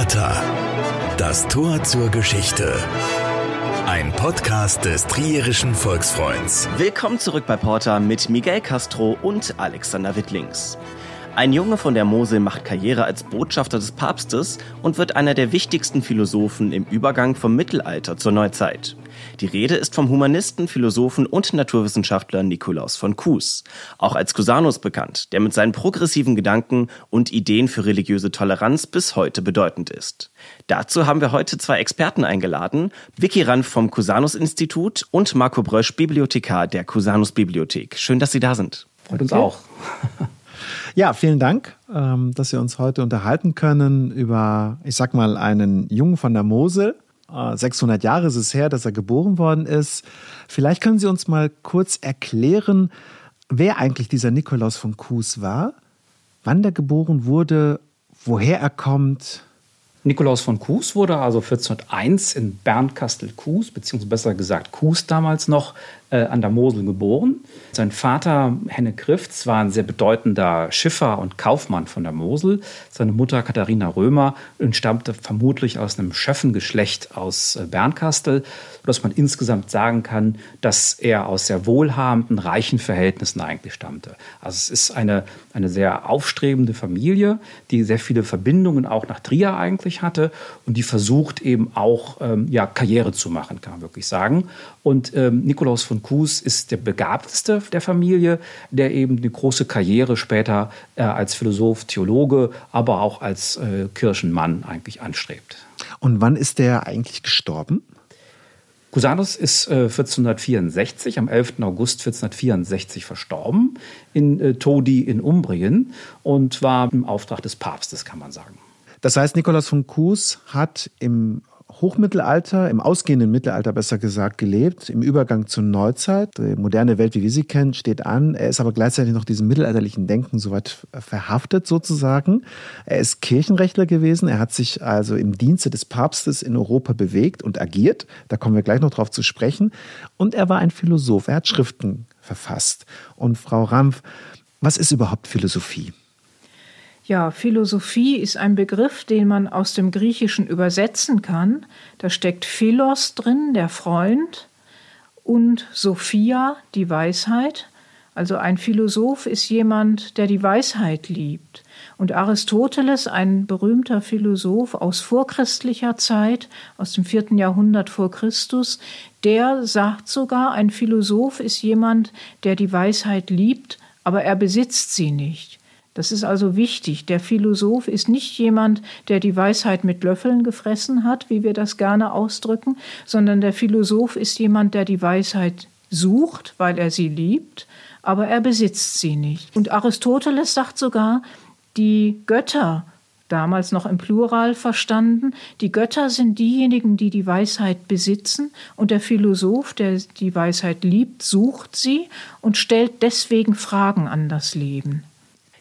Porta. Das Tor zur Geschichte. Ein Podcast des Trierischen Volksfreunds. Willkommen zurück bei Porta mit Miguel Castro und Alexander Wittlings. Ein Junge von der Mosel macht Karriere als Botschafter des Papstes und wird einer der wichtigsten Philosophen im Übergang vom Mittelalter zur Neuzeit. Die Rede ist vom Humanisten, Philosophen und Naturwissenschaftler Nikolaus von Kues, auch als Cusanus bekannt, der mit seinen progressiven Gedanken und Ideen für religiöse Toleranz bis heute bedeutend ist. Dazu haben wir heute zwei Experten eingeladen, Vicky Ranf vom Cusanus Institut und Marco Brösch, Bibliothekar der Cusanus Bibliothek. Schön, dass Sie da sind. Freut uns auch. Ja, vielen Dank, ähm, dass wir uns heute unterhalten können über, ich sag mal, einen Jungen von der Mosel. 600 äh, Jahre ist es her, dass er geboren worden ist. Vielleicht können Sie uns mal kurz erklären, wer eigentlich dieser Nikolaus von Kues war, wann der geboren wurde, woher er kommt. Nikolaus von Kues wurde also 1401 in Bernkastel-Kues, beziehungsweise besser gesagt Kues damals noch, äh, an der Mosel geboren. Sein Vater Henne Grifts war ein sehr bedeutender Schiffer und Kaufmann von der Mosel. Seine Mutter Katharina Römer entstammte vermutlich aus einem Schöffengeschlecht aus äh, Bernkastel, sodass man insgesamt sagen kann, dass er aus sehr wohlhabenden, reichen Verhältnissen eigentlich stammte. Also es ist eine, eine sehr aufstrebende Familie, die sehr viele Verbindungen auch nach Trier eigentlich hatte und die versucht eben auch ähm, ja, Karriere zu machen, kann man wirklich sagen. Und ähm, Nikolaus von Kues ist der begabteste der Familie, der eben eine große Karriere später äh, als Philosoph, Theologe, aber auch als äh, Kirchenmann eigentlich anstrebt. Und wann ist der eigentlich gestorben? Cusanus ist äh, 1464, am 11. August 1464 verstorben in äh, Todi in Umbrien und war im Auftrag des Papstes, kann man sagen. Das heißt, Nikolaus von Kues hat im Hochmittelalter, im ausgehenden Mittelalter besser gesagt, gelebt, im Übergang zur Neuzeit. Die moderne Welt, wie wir sie kennen, steht an. Er ist aber gleichzeitig noch diesem mittelalterlichen Denken soweit verhaftet sozusagen. Er ist Kirchenrechtler gewesen. Er hat sich also im Dienste des Papstes in Europa bewegt und agiert. Da kommen wir gleich noch drauf zu sprechen. Und er war ein Philosoph. Er hat Schriften verfasst. Und Frau Rampf, was ist überhaupt Philosophie? Ja, Philosophie ist ein Begriff, den man aus dem Griechischen übersetzen kann. Da steckt Philos drin, der Freund, und Sophia, die Weisheit. Also ein Philosoph ist jemand, der die Weisheit liebt. Und Aristoteles, ein berühmter Philosoph aus vorchristlicher Zeit, aus dem vierten Jahrhundert vor Christus, der sagt sogar, ein Philosoph ist jemand, der die Weisheit liebt, aber er besitzt sie nicht. Das ist also wichtig. Der Philosoph ist nicht jemand, der die Weisheit mit Löffeln gefressen hat, wie wir das gerne ausdrücken, sondern der Philosoph ist jemand, der die Weisheit sucht, weil er sie liebt, aber er besitzt sie nicht. Und Aristoteles sagt sogar, die Götter, damals noch im Plural verstanden, die Götter sind diejenigen, die die Weisheit besitzen, und der Philosoph, der die Weisheit liebt, sucht sie und stellt deswegen Fragen an das Leben.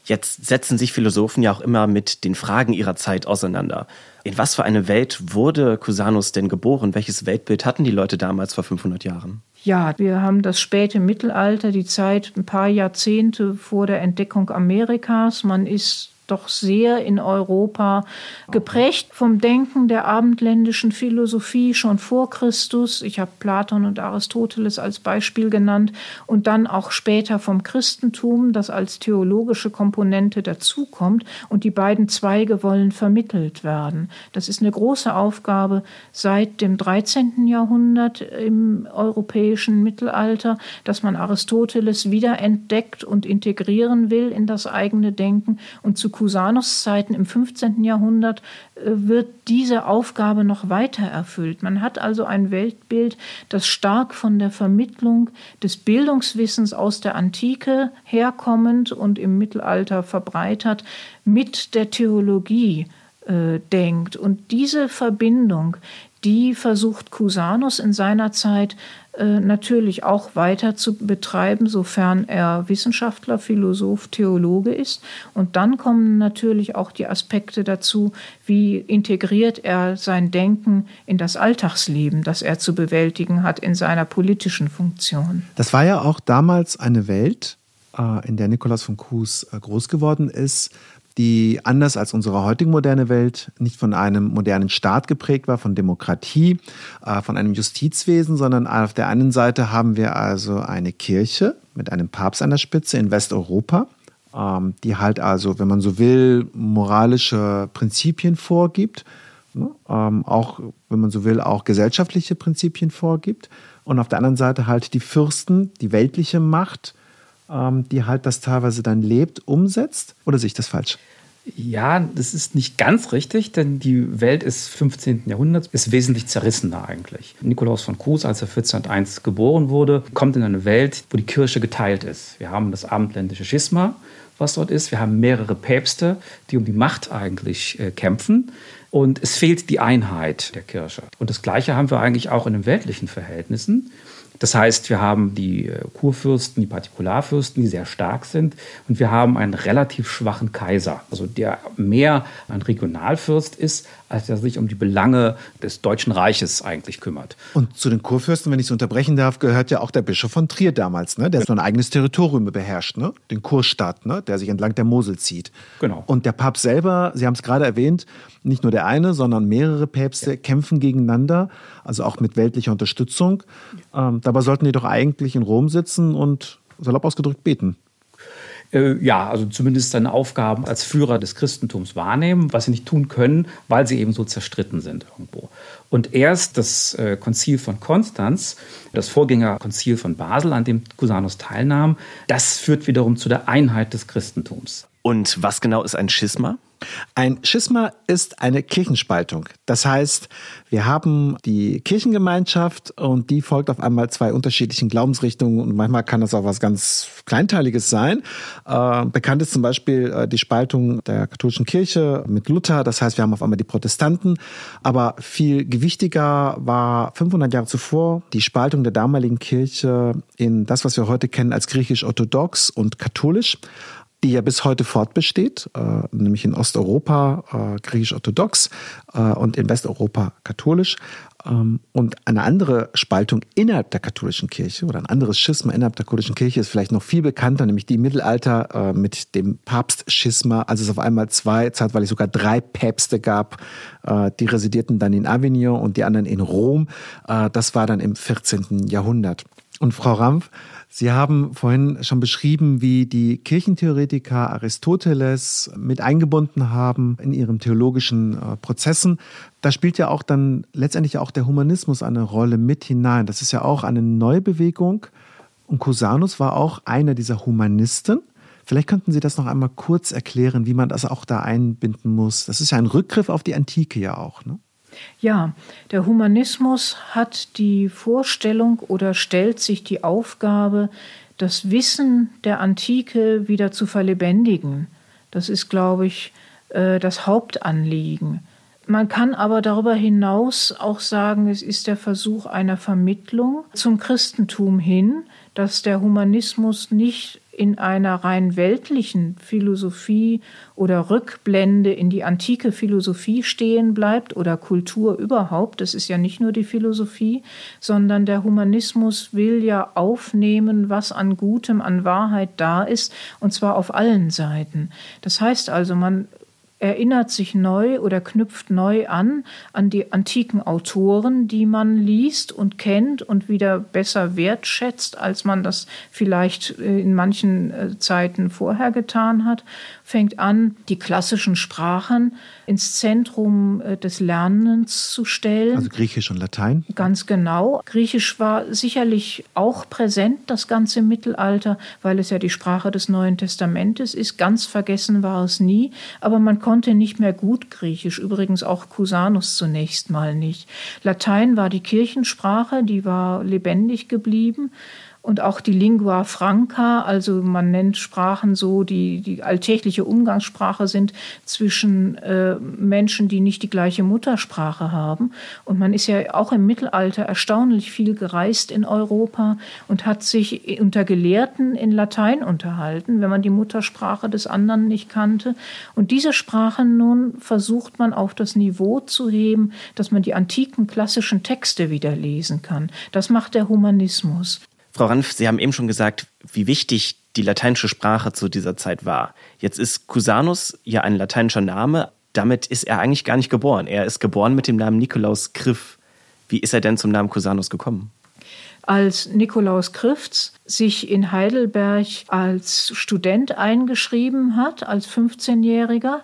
Jetzt setzen sich Philosophen ja auch immer mit den Fragen ihrer Zeit auseinander. In was für eine Welt wurde Cusanus denn geboren? Welches Weltbild hatten die Leute damals vor 500 Jahren? Ja, wir haben das späte Mittelalter, die Zeit ein paar Jahrzehnte vor der Entdeckung Amerikas. Man ist doch sehr in Europa geprägt vom Denken der abendländischen Philosophie schon vor Christus. Ich habe Platon und Aristoteles als Beispiel genannt und dann auch später vom Christentum, das als theologische Komponente dazukommt und die beiden Zweige wollen vermittelt werden. Das ist eine große Aufgabe seit dem 13. Jahrhundert im europäischen Mittelalter, dass man Aristoteles wieder entdeckt und integrieren will in das eigene Denken und zu Cusanus-Zeiten im 15. Jahrhundert äh, wird diese Aufgabe noch weiter erfüllt. Man hat also ein Weltbild, das stark von der Vermittlung des Bildungswissens aus der Antike herkommend und im Mittelalter verbreitert mit der Theologie äh, denkt. Und diese Verbindung, die versucht Cusanus in seiner Zeit natürlich auch weiter zu betreiben, sofern er Wissenschaftler, Philosoph, Theologe ist. Und dann kommen natürlich auch die Aspekte dazu, wie integriert er sein Denken in das Alltagsleben, das er zu bewältigen hat in seiner politischen Funktion. Das war ja auch damals eine Welt, äh, in der Nikolaus von Kues äh, groß geworden ist, die anders als unsere heutige moderne Welt nicht von einem modernen Staat geprägt war, von Demokratie, äh, von einem Justizwesen, sondern auf der einen Seite haben wir also eine Kirche mit einem Papst an der Spitze in Westeuropa, ähm, die halt also, wenn man so will, moralische Prinzipien vorgibt, ne, ähm, auch, wenn man so will, auch gesellschaftliche Prinzipien vorgibt. Und auf der anderen Seite halt die Fürsten, die weltliche Macht, die halt das teilweise dann lebt, umsetzt? Oder sehe ich das falsch? Ja, das ist nicht ganz richtig, denn die Welt des 15. Jahrhunderts ist wesentlich zerrissener eigentlich. Nikolaus von Kues, als er 1401 geboren wurde, kommt in eine Welt, wo die Kirche geteilt ist. Wir haben das abendländische Schisma, was dort ist. Wir haben mehrere Päpste, die um die Macht eigentlich äh, kämpfen. Und es fehlt die Einheit der Kirche. Und das Gleiche haben wir eigentlich auch in den weltlichen Verhältnissen. Das heißt, wir haben die äh, Kurfürsten, die Partikularfürsten, die sehr stark sind. Und wir haben einen relativ schwachen Kaiser, also der mehr ein Regionalfürst ist, als der sich um die Belange des Deutschen Reiches eigentlich kümmert. Und zu den Kurfürsten, wenn ich es unterbrechen darf, gehört ja auch der Bischof von Trier damals, ne? der so ein eigenes Territorium beherrscht, ne? den Kurstadt, ne? der sich entlang der Mosel zieht. Genau. Und der Papst selber, Sie haben es gerade erwähnt, nicht nur der eine, sondern mehrere Päpste ja. kämpfen gegeneinander, also auch mit weltlicher Unterstützung. Ähm, dabei sollten die doch eigentlich in Rom sitzen und salopp ausgedrückt beten. Äh, ja, also zumindest seine Aufgaben als Führer des Christentums wahrnehmen, was sie nicht tun können, weil sie eben so zerstritten sind irgendwo. Und erst das äh, Konzil von Konstanz, das Vorgängerkonzil von Basel, an dem Cusanus teilnahm, das führt wiederum zu der Einheit des Christentums. Und was genau ist ein Schisma? Ein Schisma ist eine Kirchenspaltung. Das heißt, wir haben die Kirchengemeinschaft und die folgt auf einmal zwei unterschiedlichen Glaubensrichtungen und manchmal kann das auch was ganz Kleinteiliges sein. Äh, bekannt ist zum Beispiel äh, die Spaltung der katholischen Kirche mit Luther. Das heißt, wir haben auf einmal die Protestanten. Aber viel gewichtiger war 500 Jahre zuvor die Spaltung der damaligen Kirche in das, was wir heute kennen als griechisch-orthodox und katholisch die ja bis heute fortbesteht, äh, nämlich in Osteuropa äh, griechisch-orthodox äh, und in Westeuropa katholisch. Ähm, und eine andere Spaltung innerhalb der katholischen Kirche oder ein anderes Schisma innerhalb der katholischen Kirche ist vielleicht noch viel bekannter, nämlich die im Mittelalter äh, mit dem Papstschisma, als es auf einmal zwei, zeitweilig sogar drei Päpste gab. Äh, die residierten dann in Avignon und die anderen in Rom. Äh, das war dann im 14. Jahrhundert. Und Frau Rampf, Sie haben vorhin schon beschrieben, wie die Kirchentheoretiker Aristoteles mit eingebunden haben in ihren theologischen äh, Prozessen. Da spielt ja auch dann letztendlich auch der Humanismus eine Rolle mit hinein. Das ist ja auch eine Neubewegung. Und Cusanus war auch einer dieser Humanisten. Vielleicht könnten Sie das noch einmal kurz erklären, wie man das auch da einbinden muss. Das ist ja ein Rückgriff auf die Antike ja auch. Ne? Ja, der Humanismus hat die Vorstellung oder stellt sich die Aufgabe, das Wissen der Antike wieder zu verlebendigen. Das ist, glaube ich, äh, das Hauptanliegen. Man kann aber darüber hinaus auch sagen, es ist der Versuch einer Vermittlung zum Christentum hin, dass der Humanismus nicht in einer rein weltlichen Philosophie oder Rückblende in die antike Philosophie stehen bleibt oder Kultur überhaupt. Das ist ja nicht nur die Philosophie, sondern der Humanismus will ja aufnehmen, was an Gutem, an Wahrheit da ist, und zwar auf allen Seiten. Das heißt also, man erinnert sich neu oder knüpft neu an an die antiken Autoren, die man liest und kennt und wieder besser wertschätzt, als man das vielleicht äh, in manchen äh, Zeiten vorher getan hat, fängt an, die klassischen Sprachen ins Zentrum äh, des Lernens zu stellen. Also Griechisch und Latein? Ganz genau. Griechisch war sicherlich auch präsent, das ganze Mittelalter, weil es ja die Sprache des Neuen Testamentes ist. Ganz vergessen war es nie, aber man konnte nicht mehr gut Griechisch, übrigens auch Cusanus zunächst mal nicht. Latein war die Kirchensprache, die war lebendig geblieben und auch die Lingua Franca, also man nennt Sprachen so, die die alltägliche Umgangssprache sind zwischen äh, Menschen, die nicht die gleiche Muttersprache haben. Und man ist ja auch im Mittelalter erstaunlich viel gereist in Europa und hat sich unter Gelehrten in Latein unterhalten, wenn man die Muttersprache des anderen nicht kannte. Und diese Sprachen nun versucht man auf das Niveau zu heben, dass man die antiken klassischen Texte wieder lesen kann. Das macht der Humanismus. Frau Ranf, Sie haben eben schon gesagt, wie wichtig die lateinische Sprache zu dieser Zeit war. Jetzt ist Cusanus ja ein lateinischer Name, damit ist er eigentlich gar nicht geboren. Er ist geboren mit dem Namen Nikolaus Griff. Wie ist er denn zum Namen Cusanus gekommen? als Nikolaus Krifts sich in Heidelberg als Student eingeschrieben hat, als 15-Jähriger,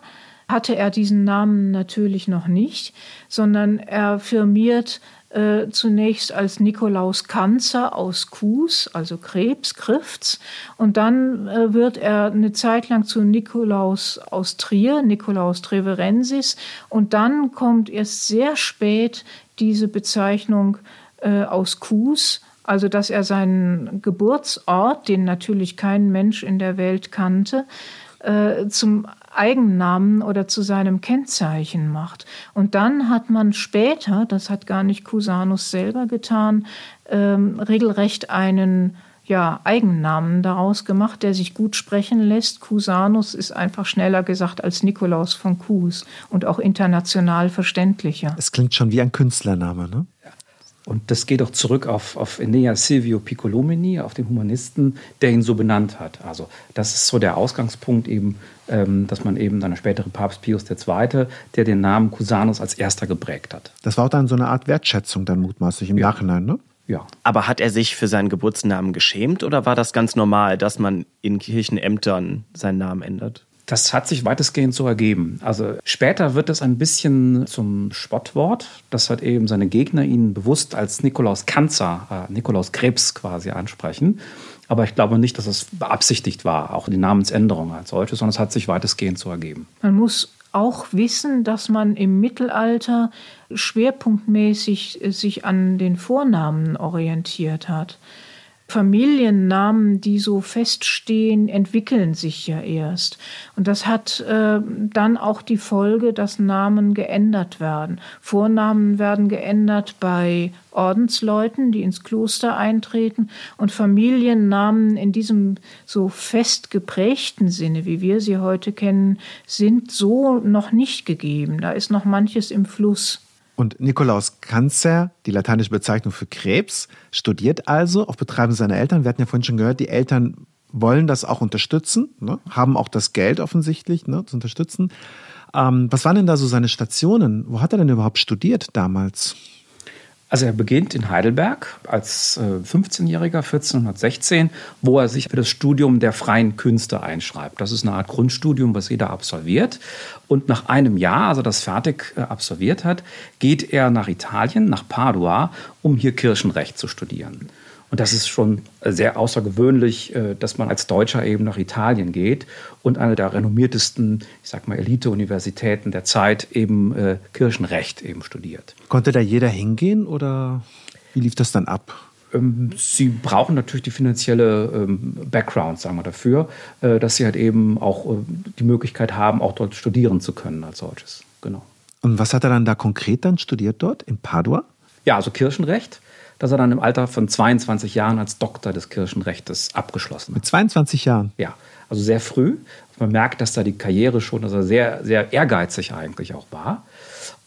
hatte er diesen Namen natürlich noch nicht, sondern er firmiert äh, zunächst als Nikolaus Kanzer aus Kues, also Krebs, Krifts. Und dann äh, wird er eine Zeit lang zu Nikolaus aus Trier, Nikolaus Treverensis. Und dann kommt erst sehr spät diese Bezeichnung äh, aus Kues, also dass er seinen Geburtsort, den natürlich kein Mensch in der Welt kannte, äh, zum Eigennamen oder zu seinem Kennzeichen macht. Und dann hat man später, das hat gar nicht Cusanus selber getan, ähm, regelrecht einen ja, Eigennamen daraus gemacht, der sich gut sprechen lässt. Cusanus ist einfach schneller gesagt als Nikolaus von Cus und auch international verständlicher. Es klingt schon wie ein Künstlername, ne? Und das geht auch zurück auf, auf Enea Silvio Piccolomini, auf den Humanisten, der ihn so benannt hat. Also das ist so der Ausgangspunkt eben, ähm, dass man eben dann der spätere Papst Pius II., der den Namen Cusanus als erster geprägt hat. Das war auch dann so eine Art Wertschätzung dann mutmaßlich im ja. Nachhinein, ne? Ja. Aber hat er sich für seinen Geburtsnamen geschämt oder war das ganz normal, dass man in Kirchenämtern seinen Namen ändert? Das hat sich weitestgehend so ergeben. Also später wird es ein bisschen zum Spottwort. Das hat eben seine Gegner ihn bewusst als Nikolaus Kanzer, äh, Nikolaus Krebs quasi ansprechen. Aber ich glaube nicht, dass es beabsichtigt war, auch die Namensänderung als solche, sondern es hat sich weitestgehend so ergeben. Man muss auch wissen, dass man im Mittelalter schwerpunktmäßig sich an den Vornamen orientiert hat. Familiennamen, die so feststehen, entwickeln sich ja erst. Und das hat äh, dann auch die Folge, dass Namen geändert werden. Vornamen werden geändert bei Ordensleuten, die ins Kloster eintreten. Und Familiennamen in diesem so fest geprägten Sinne, wie wir sie heute kennen, sind so noch nicht gegeben. Da ist noch manches im Fluss. Und Nikolaus Kanzer, die lateinische Bezeichnung für Krebs, studiert also auf Betreiben seiner Eltern. Wir hatten ja vorhin schon gehört, die Eltern wollen das auch unterstützen, ne? haben auch das Geld offensichtlich ne, zu unterstützen. Ähm, was waren denn da so seine Stationen? Wo hat er denn überhaupt studiert damals? Also er beginnt in Heidelberg als 15-Jähriger, äh, 1416, wo er sich für das Studium der freien Künste einschreibt. Das ist eine Art Grundstudium, was jeder absolviert. Und nach einem Jahr, also das fertig äh, absolviert hat, geht er nach Italien, nach Padua, um hier Kirchenrecht zu studieren. Und das ist schon sehr außergewöhnlich, äh, dass man als Deutscher eben nach Italien geht und eine der renommiertesten, ich sag mal, Elite-Universitäten der Zeit eben äh, Kirchenrecht eben studiert. Konnte da jeder hingehen oder wie lief das dann ab? Ähm, sie brauchen natürlich die finanzielle ähm, Background, sagen wir dafür, äh, dass sie halt eben auch die Möglichkeit haben, auch dort studieren zu können als solches. Genau. Und was hat er dann da konkret dann studiert dort in Padua? Ja, also Kirchenrecht dass er dann im Alter von 22 Jahren als Doktor des Kirchenrechts abgeschlossen hat. Mit 22 Jahren? Ja, also sehr früh. Man merkt, dass da die Karriere schon, dass er sehr, sehr ehrgeizig eigentlich auch war.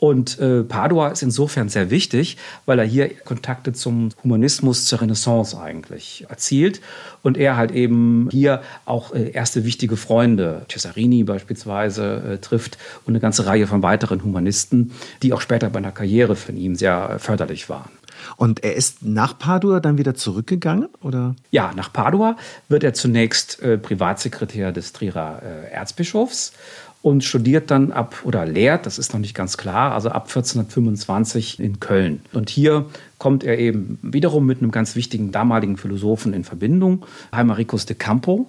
Und äh, Padua ist insofern sehr wichtig, weil er hier Kontakte zum Humanismus, zur Renaissance eigentlich erzielt. Und er halt eben hier auch äh, erste wichtige Freunde, Cesarini beispielsweise, äh, trifft und eine ganze Reihe von weiteren Humanisten, die auch später bei einer Karriere von ihm sehr förderlich waren. Und er ist nach Padua dann wieder zurückgegangen, oder? Ja, nach Padua wird er zunächst äh, Privatsekretär des Trierer äh, Erzbischofs und studiert dann ab oder lehrt, das ist noch nicht ganz klar, also ab 1425 in Köln. Und hier kommt er eben wiederum mit einem ganz wichtigen damaligen Philosophen in Verbindung, Heimaricus de Campo.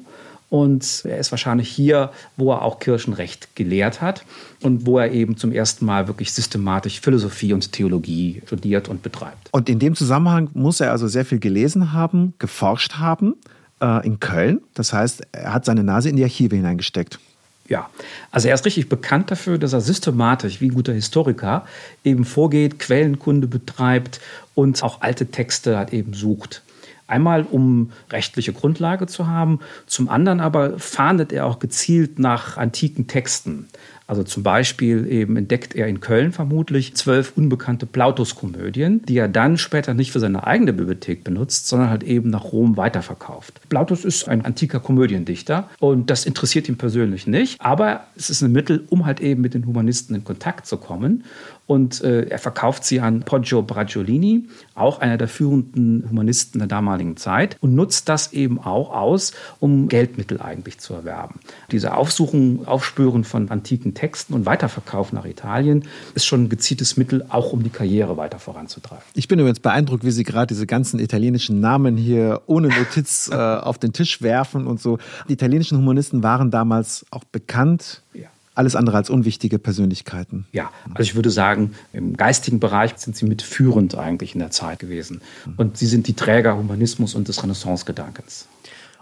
Und er ist wahrscheinlich hier, wo er auch Kirchenrecht gelehrt hat und wo er eben zum ersten Mal wirklich systematisch Philosophie und Theologie studiert und betreibt. Und in dem Zusammenhang muss er also sehr viel gelesen haben, geforscht haben äh, in Köln. Das heißt, er hat seine Nase in die Archive hineingesteckt. Ja, also er ist richtig bekannt dafür, dass er systematisch, wie ein guter Historiker, eben vorgeht, Quellenkunde betreibt und auch alte Texte halt eben sucht. Einmal, um rechtliche Grundlage zu haben, zum anderen aber fahndet er auch gezielt nach antiken Texten. Also zum Beispiel eben entdeckt er in Köln vermutlich zwölf unbekannte Plautus-Komödien, die er dann später nicht für seine eigene Bibliothek benutzt, sondern halt eben nach Rom weiterverkauft. Plautus ist ein antiker Komödiendichter und das interessiert ihn persönlich nicht, aber es ist ein Mittel, um halt eben mit den Humanisten in Kontakt zu kommen und äh, er verkauft sie an Poggio Bracciolini, auch einer der führenden Humanisten der damaligen Zeit, und nutzt das eben auch aus, um Geldmittel eigentlich zu erwerben. Diese Aufsuchen, Aufspüren von antiken Texten und Weiterverkauf nach Italien ist schon ein gezieltes Mittel, auch um die Karriere weiter voranzutreiben. Ich bin übrigens beeindruckt, wie Sie gerade diese ganzen italienischen Namen hier ohne Notiz äh, auf den Tisch werfen und so. Die italienischen Humanisten waren damals auch bekannt. Ja alles andere als unwichtige Persönlichkeiten. Ja, also ich würde sagen, im geistigen Bereich sind sie mitführend eigentlich in der Zeit gewesen. Und sie sind die Träger Humanismus und des Renaissance-Gedankens.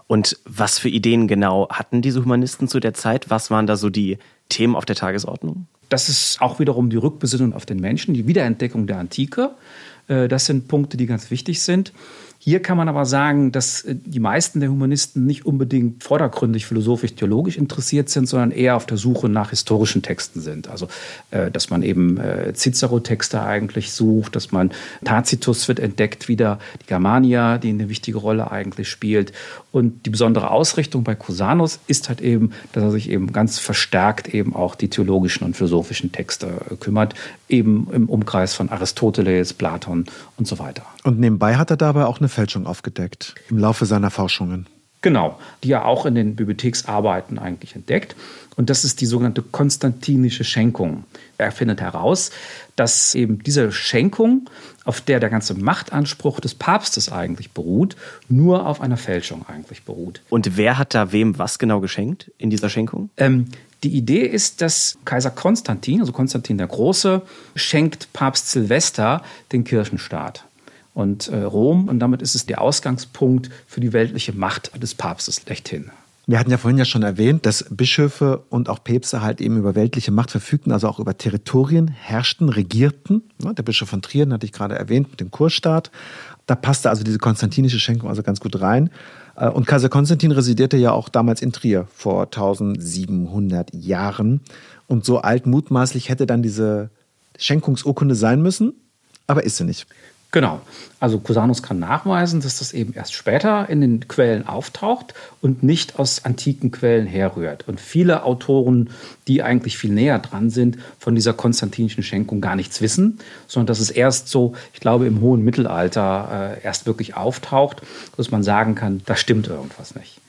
Und was für Ideen genau hatten diese Humanisten zu der Zeit? Was waren da so die Themen auf der Tagesordnung? Das ist auch wiederum die Rückbesinnung auf den Menschen, die Wiederentdeckung der Antike. Äh, das sind Punkte, die ganz wichtig sind. Hier kann man aber sagen, dass äh, die meisten der Humanisten nicht unbedingt vordergründig philosophisch-theologisch interessiert sind, sondern eher auf der Suche nach historischen Texten sind. Also, äh, dass man eben Cicero-Texte eigentlich sucht, dass man Tacitus wird entdeckt wieder, die Germania, die eine wichtige Rolle eigentlich spielt. Und die besondere Ausrichtung bei Cusanus ist halt eben, dass er sich eben ganz verstärkt eben auch die theologischen und philosophischen Texte kümmert, eben im Umkreis von Aristoteles, Platon und so weiter. Und nebenbei hat er dabei auch eine Fälschung aufgedeckt im Laufe seiner Forschungen. Genau, die er auch in den Bibliotheksarbeiten eigentlich entdeckt. Und das ist die sogenannte konstantinische Schenkung. Er findet heraus, dass eben diese Schenkung, auf der der ganze Machtanspruch des Papstes eigentlich beruht, nur auf einer Fälschung eigentlich beruht. Und wer hat da wem was genau geschenkt in dieser Schenkung? Ähm, die Idee ist, dass Kaiser Konstantin, also Konstantin der Große, schenkt Papst Silvester den Kirchenstaat und äh, Rom. Und damit ist es der Ausgangspunkt für die weltliche Macht des Papstes schlechthin. Wir hatten ja vorhin ja schon erwähnt, dass Bischöfe und auch Päpste halt eben über weltliche Macht verfügten, also auch über Territorien herrschten, regierten. Der Bischof von Trier hatte ich gerade erwähnt mit dem Kurstaat. Da passte also diese konstantinische Schenkung also ganz gut rein. Äh, und Kaiser Konstantin residierte ja auch damals in Trier vor 1700 Jahren. Und so alt mutmaßlich hätte dann diese Schenkungsurkunde sein müssen, aber ist sie nicht. Genau. Also Cusanus kann nachweisen, dass das eben erst später in den Quellen auftaucht und nicht aus antiken Quellen herrührt. Und viele Autoren, die eigentlich viel näher dran sind, von dieser konstantinischen Schenkung gar nichts wissen, sondern dass es erst so, ich glaube, im hohen Mittelalter äh, erst wirklich auftaucht, dass man sagen kann, da stimmt irgendwas nicht.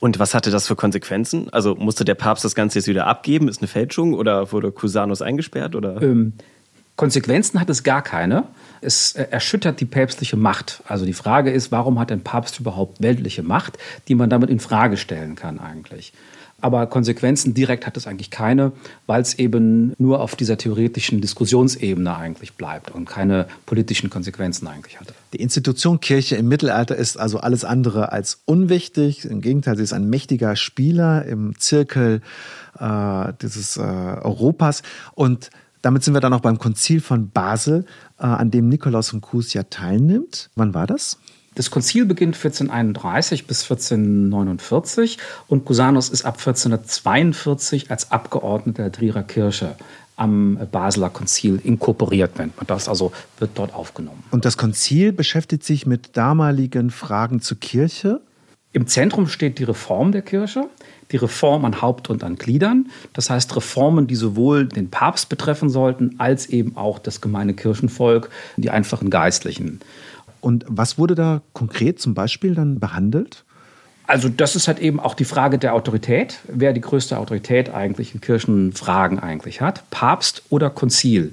Und was hatte das für Konsequenzen? Also musste der Papst das Ganze jetzt wieder abgeben? Ist eine Fälschung oder wurde Cusanus eingesperrt? Oder? Ähm, Konsequenzen hat es gar keine. Es äh, erschüttert die päpstliche Macht. Also die Frage ist, warum hat ein Papst überhaupt weltliche Macht, die man damit in Frage stellen kann eigentlich? Aber Konsequenzen direkt hat es eigentlich keine, weil es eben nur auf dieser theoretischen Diskussionsebene eigentlich bleibt und keine politischen Konsequenzen eigentlich hatte. Die Institution Kirche im Mittelalter ist also alles andere als unwichtig. Im Gegenteil, sie ist ein mächtiger Spieler im Zirkel äh, dieses äh, Europas. Und damit sind wir dann auch beim Konzil von Basel, äh, an dem Nikolaus von Kues ja teilnimmt. Wann war das? Das Konzil beginnt 1431 bis 1449 und Cusanus ist ab 1442 als Abgeordneter der Trierer Kirche am Basler Konzil inkorporiert, nennt man das, also wird dort aufgenommen. Und das Konzil beschäftigt sich mit damaligen Fragen zur Kirche? Im Zentrum steht die Reform der Kirche die Reform an Haupt und an Gliedern. Das heißt Reformen, die sowohl den Papst betreffen sollten, als eben auch das gemeine Kirchenvolk, die einfachen Geistlichen. Und was wurde da konkret zum Beispiel dann behandelt? Also das ist halt eben auch die Frage der Autorität, wer die größte Autorität eigentlich in Kirchenfragen eigentlich hat, Papst oder Konzil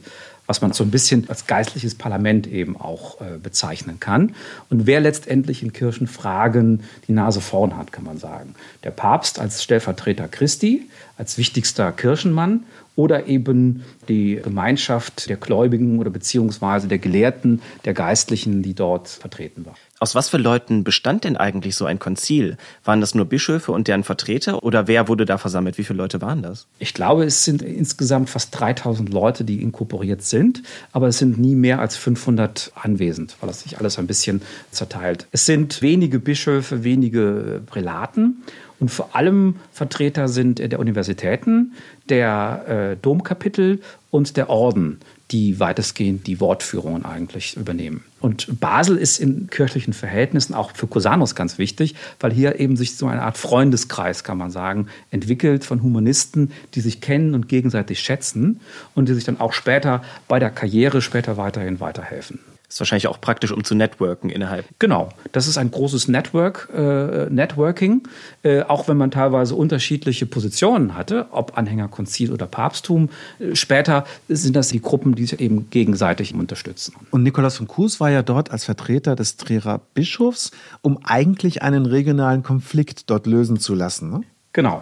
was man so ein bisschen als geistliches Parlament eben auch äh, bezeichnen kann. Und wer letztendlich in Kirchenfragen die Nase vorn hat, kann man sagen. Der Papst als Stellvertreter Christi, als wichtigster Kirchenmann oder eben die Gemeinschaft der Gläubigen oder beziehungsweise der Gelehrten, der Geistlichen, die dort vertreten war. Aus was für Leuten bestand denn eigentlich so ein Konzil? Waren das nur Bischöfe und deren Vertreter oder wer wurde da versammelt? Wie viele Leute waren das? Ich glaube, es sind insgesamt fast 3000 Leute, die inkorporiert sind, aber es sind nie mehr als 500 anwesend, weil das sich alles ein bisschen zerteilt. Es sind wenige Bischöfe, wenige Prälaten und vor allem Vertreter sind der Universitäten, der äh, Domkapitel und der Orden, die weitestgehend die Wortführungen eigentlich übernehmen. Und Basel ist in kirchlichen Verhältnissen auch für Cusanus ganz wichtig, weil hier eben sich so eine Art Freundeskreis, kann man sagen, entwickelt von Humanisten, die sich kennen und gegenseitig schätzen und die sich dann auch später bei der Karriere später weiterhin weiterhelfen. Ist wahrscheinlich auch praktisch, um zu networken innerhalb. Genau, das ist ein großes Network, äh, Networking, äh, auch wenn man teilweise unterschiedliche Positionen hatte, ob Anhänger Konzil oder Papsttum. Äh, später sind das die Gruppen, die sich eben gegenseitig unterstützen. Und Nikolaus von Kues war ja dort als Vertreter des Trierer Bischofs, um eigentlich einen regionalen Konflikt dort lösen zu lassen. Ne? Genau.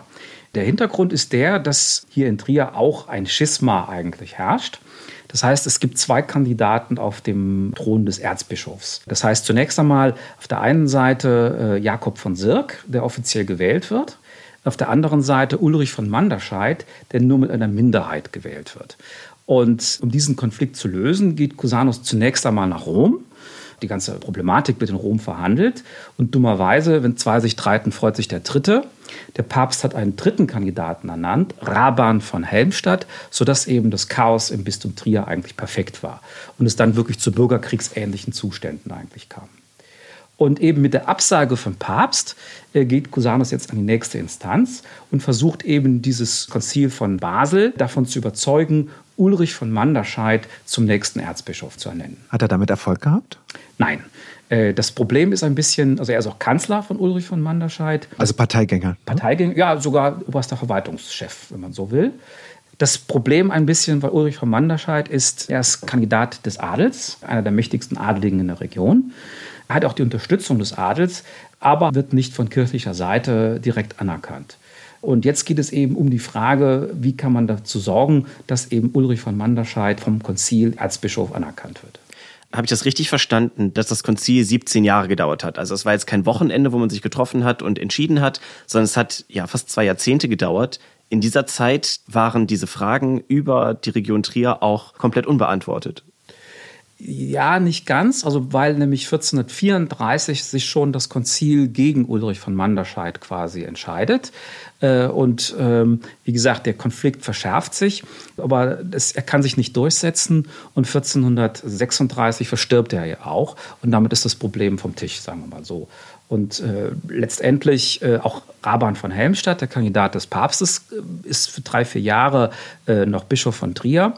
Der Hintergrund ist der, dass hier in Trier auch ein Schisma eigentlich herrscht. Das heißt, es gibt zwei Kandidaten auf dem Thron des Erzbischofs. Das heißt zunächst einmal auf der einen Seite äh, Jakob von Sirk, der offiziell gewählt wird. Auf der anderen Seite Ulrich von Manderscheid, der nur mit einer Minderheit gewählt wird. Und um diesen Konflikt zu lösen, geht Cusanus zunächst einmal nach Rom die ganze Problematik wird in Rom verhandelt. Und dummerweise, wenn zwei sich streiten, freut sich der Dritte. Der Papst hat einen dritten Kandidaten ernannt, Raban von Helmstadt, sodass eben das Chaos im Bistum Trier eigentlich perfekt war und es dann wirklich zu bürgerkriegsähnlichen Zuständen eigentlich kam. Und eben mit der Absage vom Papst äh, geht Cusanus jetzt an die nächste Instanz und versucht eben dieses Konzil von Basel davon zu überzeugen, Ulrich von Manderscheid zum nächsten Erzbischof zu ernennen. Hat er damit Erfolg gehabt? Nein. Äh, das Problem ist ein bisschen, also er ist auch Kanzler von Ulrich von Manderscheid. Also Parteigänger. Parteigänger, ja, sogar oberster Verwaltungschef, wenn man so will. Das Problem ein bisschen bei Ulrich von Manderscheid ist, er ist Kandidat des Adels, einer der mächtigsten Adeligen in der Region. Er hat auch die Unterstützung des Adels, aber wird nicht von kirchlicher Seite direkt anerkannt. Und jetzt geht es eben um die Frage, wie kann man dazu sorgen, dass eben Ulrich von Manderscheid vom Konzil als Bischof anerkannt wird. Habe ich das richtig verstanden, dass das Konzil 17 Jahre gedauert hat? Also es war jetzt kein Wochenende, wo man sich getroffen hat und entschieden hat, sondern es hat ja fast zwei Jahrzehnte gedauert. In dieser Zeit waren diese Fragen über die Region Trier auch komplett unbeantwortet. Ja, nicht ganz, also weil nämlich 1434 sich schon das Konzil gegen Ulrich von Manderscheid quasi entscheidet. Äh, und ähm, wie gesagt, der Konflikt verschärft sich, aber das, er kann sich nicht durchsetzen. Und 1436 verstirbt er ja auch. Und damit ist das Problem vom Tisch, sagen wir mal so. Und äh, letztendlich äh, auch Raban von Helmstadt, der Kandidat des Papstes, äh, ist für drei, vier Jahre äh, noch Bischof von Trier.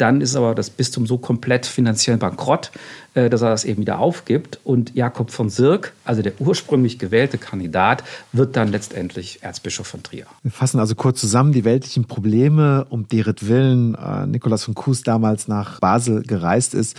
Dann ist aber das Bistum so komplett finanziell bankrott, äh, dass er das eben wieder aufgibt. Und Jakob von Sirk, also der ursprünglich gewählte Kandidat, wird dann letztendlich Erzbischof von Trier. Wir fassen also kurz zusammen die weltlichen Probleme, um deren Willen äh, Nikolaus von Kues damals nach Basel gereist ist,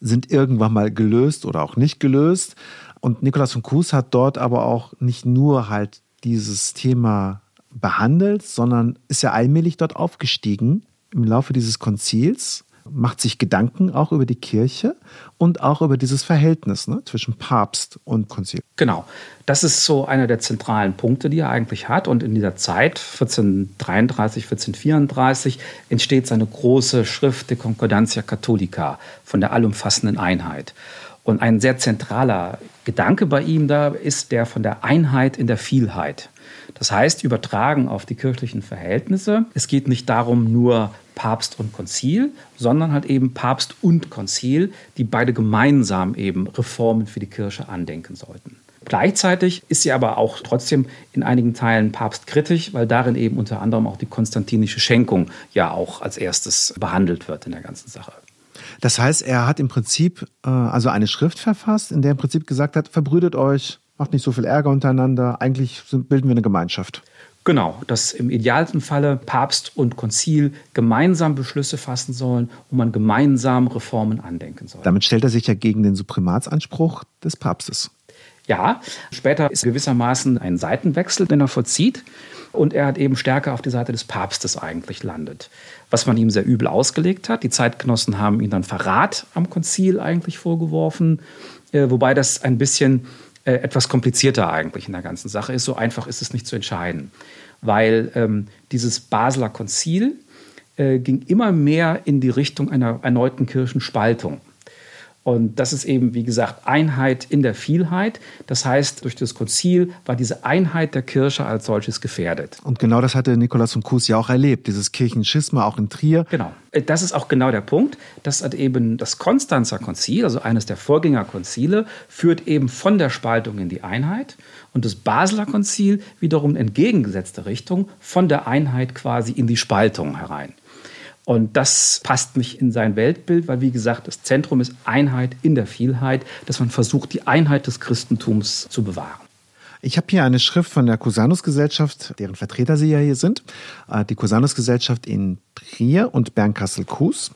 sind irgendwann mal gelöst oder auch nicht gelöst. Und Nikolaus von Kues hat dort aber auch nicht nur halt dieses Thema behandelt, sondern ist ja allmählich dort aufgestiegen im Laufe dieses Konzils, macht sich Gedanken auch über die Kirche und auch über dieses Verhältnis ne, zwischen Papst und Konzil. Genau, das ist so einer der zentralen Punkte, die er eigentlich hat. Und in dieser Zeit, 1433, 1434, entsteht seine große Schrift De Concordantia Catholica von der allumfassenden Einheit. Und ein sehr zentraler Gedanke bei ihm da ist der von der Einheit in der Vielheit. Das heißt, übertragen auf die kirchlichen Verhältnisse. Es geht nicht darum, nur Papst und Konzil, sondern halt eben Papst und Konzil, die beide gemeinsam eben Reformen für die Kirche andenken sollten. Gleichzeitig ist sie aber auch trotzdem in einigen Teilen papstkritisch, weil darin eben unter anderem auch die konstantinische Schenkung ja auch als erstes behandelt wird in der ganzen Sache. Das heißt, er hat im Prinzip äh, also eine Schrift verfasst, in der im Prinzip gesagt hat, verbrüdet euch, macht nicht so viel Ärger untereinander, eigentlich bilden wir eine Gemeinschaft. Genau, dass im idealsten Falle Papst und Konzil gemeinsam Beschlüsse fassen sollen und man gemeinsam Reformen andenken soll. Damit stellt er sich ja gegen den Suprimatsanspruch des Papstes. Ja, später ist gewissermaßen ein Seitenwechsel, den er vollzieht. Und er hat eben stärker auf die Seite des Papstes eigentlich landet. Was man ihm sehr übel ausgelegt hat. Die Zeitgenossen haben ihm dann Verrat am Konzil eigentlich vorgeworfen. äh, wobei das ein bisschen äh, etwas komplizierter eigentlich in der ganzen Sache ist. So einfach ist es nicht zu entscheiden, weil ähm, dieses Basler Konzil äh, ging immer mehr in die Richtung einer erneuten Kirchenspaltung. Und das ist eben, wie gesagt, Einheit in der Vielheit. Das heißt, durch das Konzil war diese Einheit der Kirche als solches gefährdet. Und genau das hatte Nikolaus von Kues ja auch erlebt, dieses Kirchenschisma auch in Trier. Genau. Äh, das ist auch genau der Punkt. Das hat eben das Konstanzer Konzil, also eines der Vorgängerkonzile, führt eben von der Spaltung in die Einheit. Und das Basler Konzil wiederum entgegengesetzte Richtung von der Einheit quasi in die Spaltung herein. Und das passt nicht in sein Weltbild, weil, wie gesagt, das Zentrum ist Einheit in der Vielheit, dass man versucht, die Einheit des Christentums zu bewahren. Ich habe hier eine Schrift von der Cusanus-Gesellschaft, deren Vertreter Sie ja hier sind. Äh, die Cusanus-Gesellschaft in Trier und Bernkastel-Kues,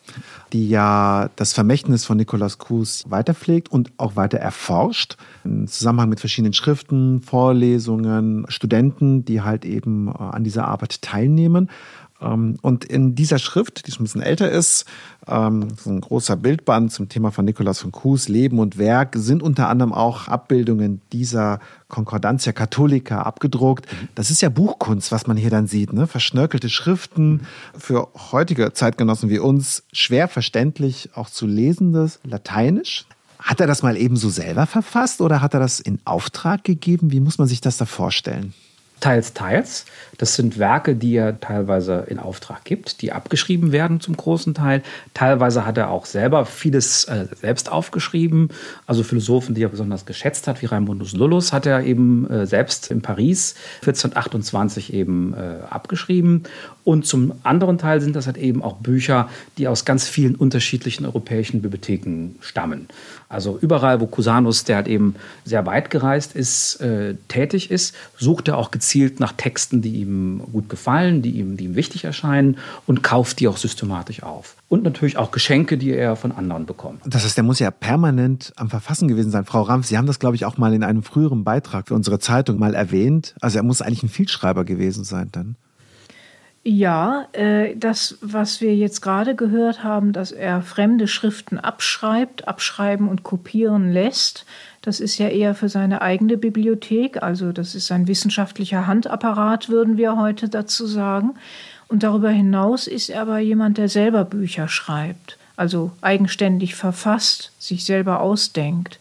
die ja das Vermächtnis von Nikolaus Kues weiterpflegt und auch weiter erforscht. Im Zusammenhang mit verschiedenen Schriften, Vorlesungen, Studenten, die halt eben äh, an dieser Arbeit teilnehmen. Ähm, und in dieser Schrift, die schon ein bisschen älter ist, ähm, so ein großer Bildband zum Thema von Nikolaus von Kuhs Leben und Werk, sind unter anderem auch Abbildungen dieser Concordantia Catholica abgedruckt. Das ist ja Buchkunst, was man hier dann sieht. Ne? Verschnörkelte Schriften für heutige Zeitgenossen wie uns, schwer verständlich auch zu lesendes Lateinisch. Hat er das mal eben so selber verfasst oder hat er das in Auftrag gegeben? Wie muss man sich das da vorstellen? Teils, teils. Das sind Werke, die er teilweise in Auftrag gibt, die abgeschrieben werden zum großen Teil. Teilweise hat er auch selber vieles äh, selbst aufgeschrieben. Also Philosophen, die er besonders geschätzt hat, wie Raimundus Lullus, hat er eben äh, selbst in Paris 1428 eben äh, abgeschrieben. Und zum anderen Teil sind das halt eben auch Bücher, die aus ganz vielen unterschiedlichen europäischen Bibliotheken stammen. Also überall, wo Cusanus, der halt eben sehr weit gereist ist, äh, tätig ist, sucht er auch gezielt nach Texten, die ihm gut gefallen, die ihm, die ihm wichtig erscheinen und kauft die auch systematisch auf. Und natürlich auch Geschenke, die er von anderen bekommt. Das heißt, der muss ja permanent am Verfassen gewesen sein. Frau Rampf, Sie haben das, glaube ich, auch mal in einem früheren Beitrag für unsere Zeitung mal erwähnt. Also er muss eigentlich ein Vielschreiber gewesen sein dann. Ja, äh, das, was wir jetzt gerade gehört haben, dass er fremde Schriften abschreibt, abschreiben und kopieren lässt, das ist ja eher für seine eigene Bibliothek, also das ist ein wissenschaftlicher Handapparat, würden wir heute dazu sagen. Und darüber hinaus ist er aber jemand, der selber Bücher schreibt, also eigenständig verfasst, sich selber ausdenkt.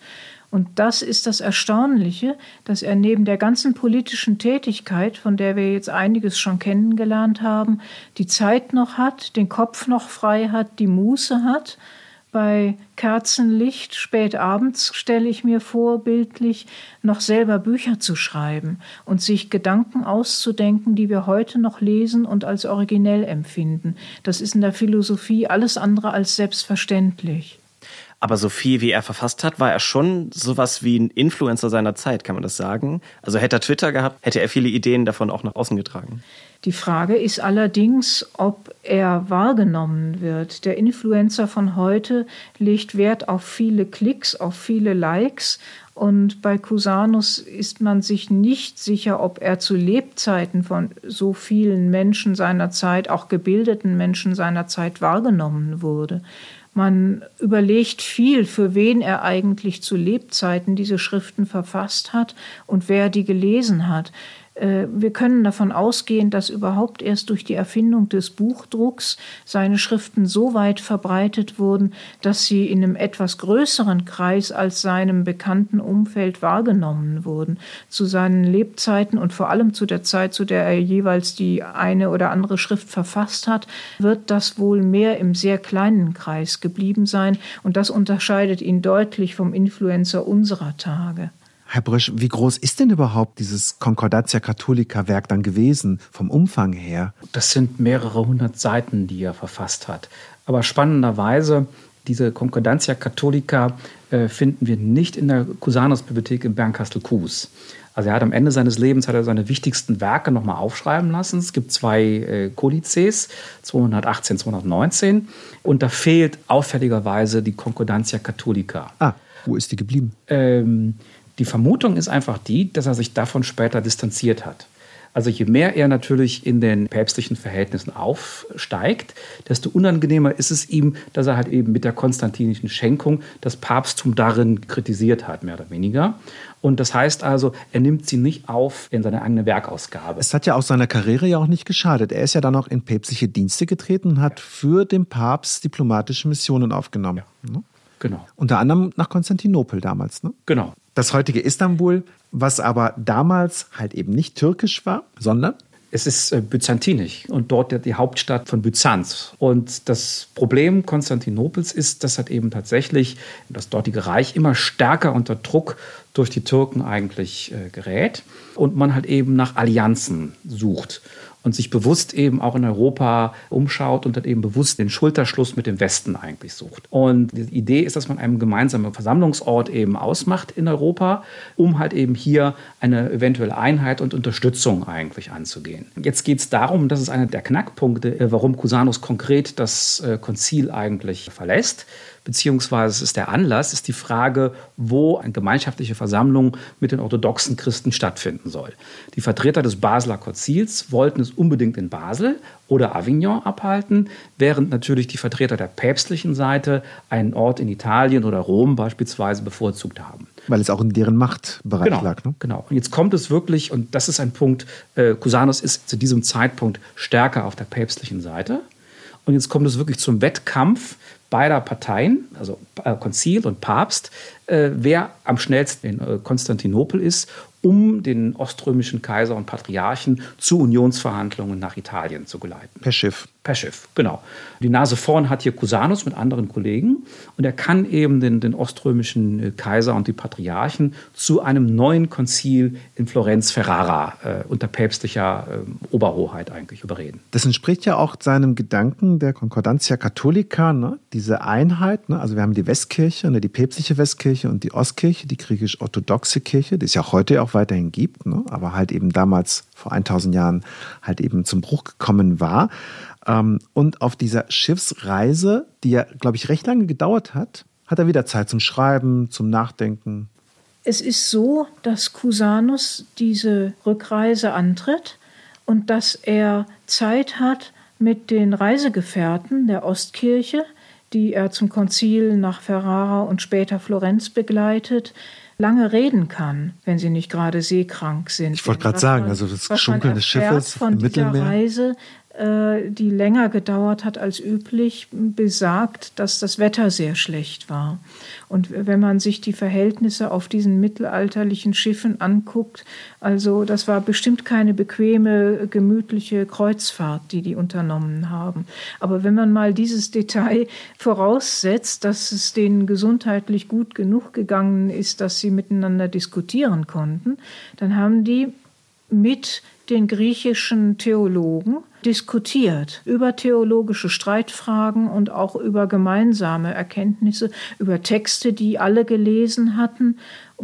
Und das ist das Erstaunliche, dass er neben der ganzen politischen Tätigkeit, von der wir jetzt einiges schon kennengelernt haben, die Zeit noch hat, den Kopf noch frei hat, die Muße hat. Bei Kerzenlicht spät abends stelle ich mir vor, bildlich noch selber Bücher zu schreiben und sich Gedanken auszudenken, die wir heute noch lesen und als originell empfinden. Das ist in der Philosophie alles andere als selbstverständlich. Aber so viel, wie er verfasst hat, war er schon sowas wie ein Influencer seiner Zeit, kann man das sagen? Also hätte er Twitter gehabt, hätte er viele Ideen davon auch nach außen getragen. Die Frage ist allerdings, ob er wahrgenommen wird. Der Influencer von heute legt Wert auf viele Klicks, auf viele Likes. Und bei Cusanus ist man sich nicht sicher, ob er zu Lebzeiten von so vielen Menschen seiner Zeit, auch gebildeten Menschen seiner Zeit, wahrgenommen wurde. Man überlegt viel, für wen er eigentlich zu Lebzeiten diese Schriften verfasst hat und wer die gelesen hat. Äh, wir können davon ausgehen, dass überhaupt erst durch die Erfindung des Buchdrucks seine Schriften so weit verbreitet wurden, dass sie in einem etwas größeren Kreis als seinem bekannten Umfeld wahrgenommen wurden. Zu seinen Lebzeiten und vor allem zu der Zeit, zu der er jeweils die eine oder andere Schrift verfasst hat, wird das wohl mehr im sehr kleinen Kreis geblieben sein. Und das unterscheidet ihn deutlich vom Influencer unserer Tage. Herr Brösch, wie groß ist denn überhaupt dieses Concordatia Catholica Werk dann gewesen, vom Umfang her? Das sind mehrere hundert Seiten, die er verfasst hat. Aber spannenderweise, diese Concordatia Catholica äh, finden wir nicht in der Cusanus-Bibliothek in Bernkastel-Kues. Also er hat am Ende seines Lebens hat er seine wichtigsten Werke nochmal aufschreiben lassen. Es gibt zwei äh, Kodizes, 218, 219. Und da fehlt auffälligerweise die Concordatia Catholica. Ah, wo ist die geblieben? Ähm, die Vermutung ist einfach die, dass er sich davon später distanziert hat. Also je mehr er natürlich in den päpstlichen Verhältnissen aufsteigt, desto unangenehmer ist es ihm, dass er halt eben mit der konstantinischen Schenkung das Papsttum darin kritisiert hat, mehr oder weniger. Und das heißt also, er nimmt sie nicht auf in seine eigene Werkausgabe. Es hat ja auch seiner Karriere ja auch nicht geschadet. Er ist ja dann auch in päpstliche Dienste getreten und hat für den Papst diplomatische Missionen aufgenommen. Ja. Ne? Genau. Unter anderem nach Konstantinopel damals. Ne? Genau. Das heutige Istanbul, was aber damals halt eben nicht türkisch war, sondern es ist äh, byzantinisch und dort die Hauptstadt von Byzanz. Und das Problem Konstantinopels ist, dass halt eben tatsächlich das dortige Reich immer stärker unter Druck durch die Türken eigentlich äh, gerät und man halt eben nach Allianzen sucht und sich bewusst eben auch in Europa umschaut und dann eben bewusst den Schulterschluss mit dem Westen eigentlich sucht. Und die Idee ist, dass man einen gemeinsamen Versammlungsort eben ausmacht in Europa, um halt eben hier eine eventuelle Einheit und Unterstützung eigentlich anzugehen. Jetzt geht es darum, das ist einer der Knackpunkte, äh, warum Cusanus konkret das äh, Konzil eigentlich verlässt beziehungsweise es ist der Anlass, ist die Frage, wo eine gemeinschaftliche Versammlung mit den orthodoxen Christen stattfinden soll. Die Vertreter des Basler Konzils wollten es unbedingt in Basel oder Avignon abhalten, während natürlich die Vertreter der päpstlichen Seite einen Ort in Italien oder Rom beispielsweise bevorzugt haben. Weil es auch in deren Machtbereich genau, lag. Ne? Genau. Und jetzt kommt es wirklich, und das ist ein Punkt, äh, Cusanus ist zu diesem Zeitpunkt stärker auf der päpstlichen Seite. Und jetzt kommt es wirklich zum Wettkampf beider Parteien, also äh, Konzil und Papst, äh, wer am schnellsten in äh, Konstantinopel ist um den oströmischen Kaiser und Patriarchen zu Unionsverhandlungen nach Italien zu geleiten. Per Schiff. Per Schiff, genau. Die Nase vorn hat hier Cusanus mit anderen Kollegen und er kann eben den, den oströmischen äh, Kaiser und die Patriarchen zu einem neuen Konzil in Florenz Ferrara äh, unter päpstlicher äh, Oberhoheit eigentlich überreden. Das entspricht ja auch seinem Gedanken der Concordantia Catholica, ne? diese Einheit. Ne? Also wir haben die Westkirche, ne? die päpstliche Westkirche und die Ostkirche, die griechisch-orthodoxe Kirche, die ist ja heute auch weiterhin gibt, ne? aber halt eben damals vor 1000 Jahren halt eben zum Bruch gekommen war. Ähm, und auf dieser Schiffsreise, die ja, glaube ich, recht lange gedauert hat, hat er wieder Zeit zum Schreiben, zum Nachdenken. Es ist so, dass Cusanus diese Rückreise antritt und dass er Zeit hat mit den Reisegefährten der Ostkirche, die er zum Konzil nach Ferrara und später Florenz begleitet, lange reden kann, wenn sie nicht gerade seekrank sind. Ich wollte gerade sagen, also das Schunkeln des Schiffes von im Mittelmeer. Reise die länger gedauert hat als üblich, besagt, dass das Wetter sehr schlecht war. Und wenn man sich die Verhältnisse auf diesen mittelalterlichen Schiffen anguckt, also das war bestimmt keine bequeme, gemütliche Kreuzfahrt, die die unternommen haben. Aber wenn man mal dieses Detail voraussetzt, dass es denen gesundheitlich gut genug gegangen ist, dass sie miteinander diskutieren konnten, dann haben die mit den griechischen Theologen diskutiert über theologische Streitfragen und auch über gemeinsame Erkenntnisse, über Texte, die alle gelesen hatten.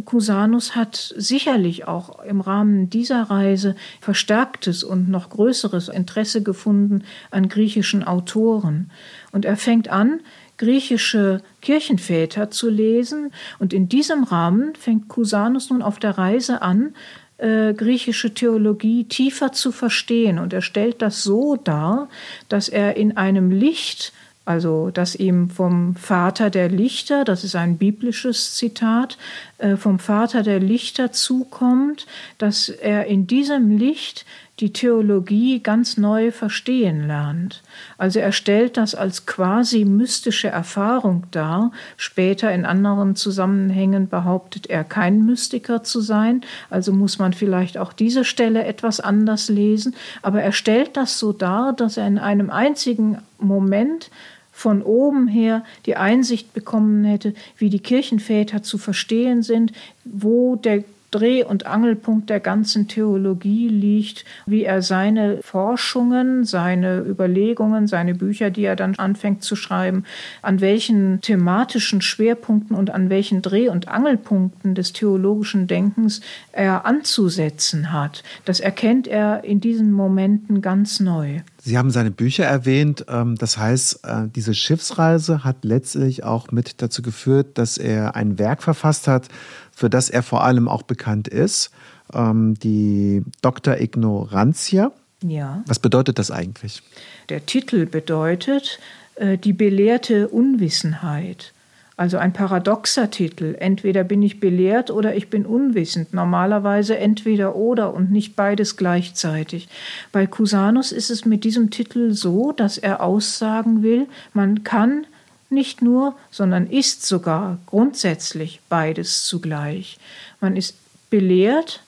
Cusanus hat sicherlich auch im Rahmen dieser Reise verstärktes und noch größeres Interesse gefunden an griechischen Autoren. Und er fängt an, griechische Kirchenväter zu lesen. Und in diesem Rahmen fängt Cusanus nun auf der Reise an, äh, griechische Theologie tiefer zu verstehen. Und er stellt das so dar, dass er in einem Licht, also das ihm vom Vater der Lichter, das ist ein biblisches Zitat, äh, vom Vater der Lichter zukommt, dass er in diesem Licht die Theologie ganz neu verstehen lernt. Also er stellt das als quasi mystische Erfahrung dar. Später in anderen Zusammenhängen behauptet er kein Mystiker zu sein. Also muss man vielleicht auch diese Stelle etwas anders lesen. Aber er stellt das so dar, dass er in einem einzigen Moment von oben her die Einsicht bekommen hätte, wie die Kirchenväter zu verstehen sind, wo der Dreh- und Angelpunkt der ganzen Theologie liegt, wie er seine Forschungen, seine Überlegungen, seine Bücher, die er dann anfängt zu schreiben, an welchen thematischen Schwerpunkten und an welchen Dreh- und Angelpunkten des theologischen Denkens er anzusetzen hat. Das erkennt er in diesen Momenten ganz neu. Sie haben seine Bücher erwähnt. Ähm, das heißt, äh, diese Schiffsreise hat letztlich auch mit dazu geführt, dass er ein Werk verfasst hat, für das er vor allem auch bekannt ist. ähm, die Dr. Ignorantia. Ja. Was bedeutet das eigentlich? Der Titel bedeutet äh, die belehrte Unwissenheit. Also ein paradoxer Titel. Entweder bin ich belehrt oder ich bin unwissend. Normalerweise entweder oder und nicht beides gleichzeitig. Bei Cusanus ist es mit diesem Titel so, dass er aussagen will, man kann nicht nur, sondern ist sogar grundsätzlich beides zugleich. Man ist belehrt,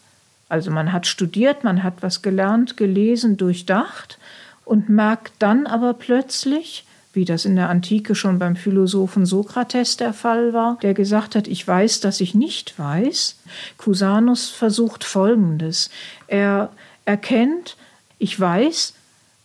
also man hat studiert, man hat was gelernt, gelesen, durchdacht und merkt dann aber plötzlich, wie das in der Antike schon beim Philosophen Sokrates der Fall war, der gesagt hat, ich weiß, dass ich nicht weiß. Cusanus versucht Folgendes. Er erkennt, ich weiß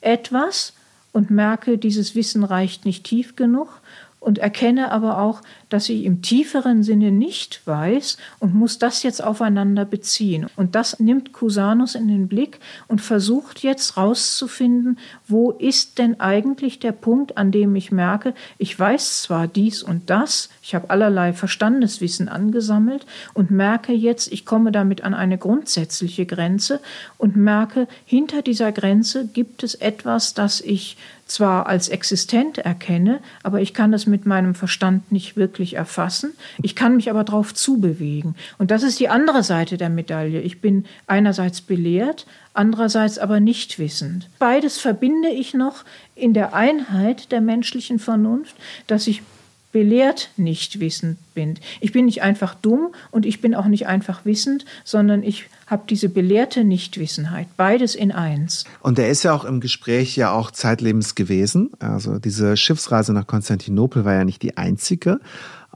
etwas und merke, dieses Wissen reicht nicht tief genug und erkenne aber auch, dass ich im tieferen Sinne nicht weiß und muss das jetzt aufeinander beziehen. Und das nimmt Cusanus in den Blick und versucht jetzt rauszufinden, wo ist denn eigentlich der Punkt, an dem ich merke, ich weiß zwar dies und das, ich habe allerlei Verstandeswissen angesammelt und merke jetzt, ich komme damit an eine grundsätzliche Grenze und merke, hinter dieser Grenze gibt es etwas, das ich zwar als existent erkenne, aber ich kann es mit meinem Verstand nicht wirklich erfassen. Ich kann mich aber darauf zubewegen. Und das ist die andere Seite der Medaille. Ich bin einerseits belehrt, andererseits aber nicht wissend. Beides verbinde ich noch in der Einheit der menschlichen Vernunft, dass ich belehrt nicht wissend bin. Ich bin nicht einfach dumm und ich bin auch nicht einfach wissend, sondern ich habe diese belehrte Nichtwissenheit. Beides in eins. Und er ist ja auch im Gespräch ja auch zeitlebens gewesen. Also diese Schiffsreise nach Konstantinopel war ja nicht die einzige.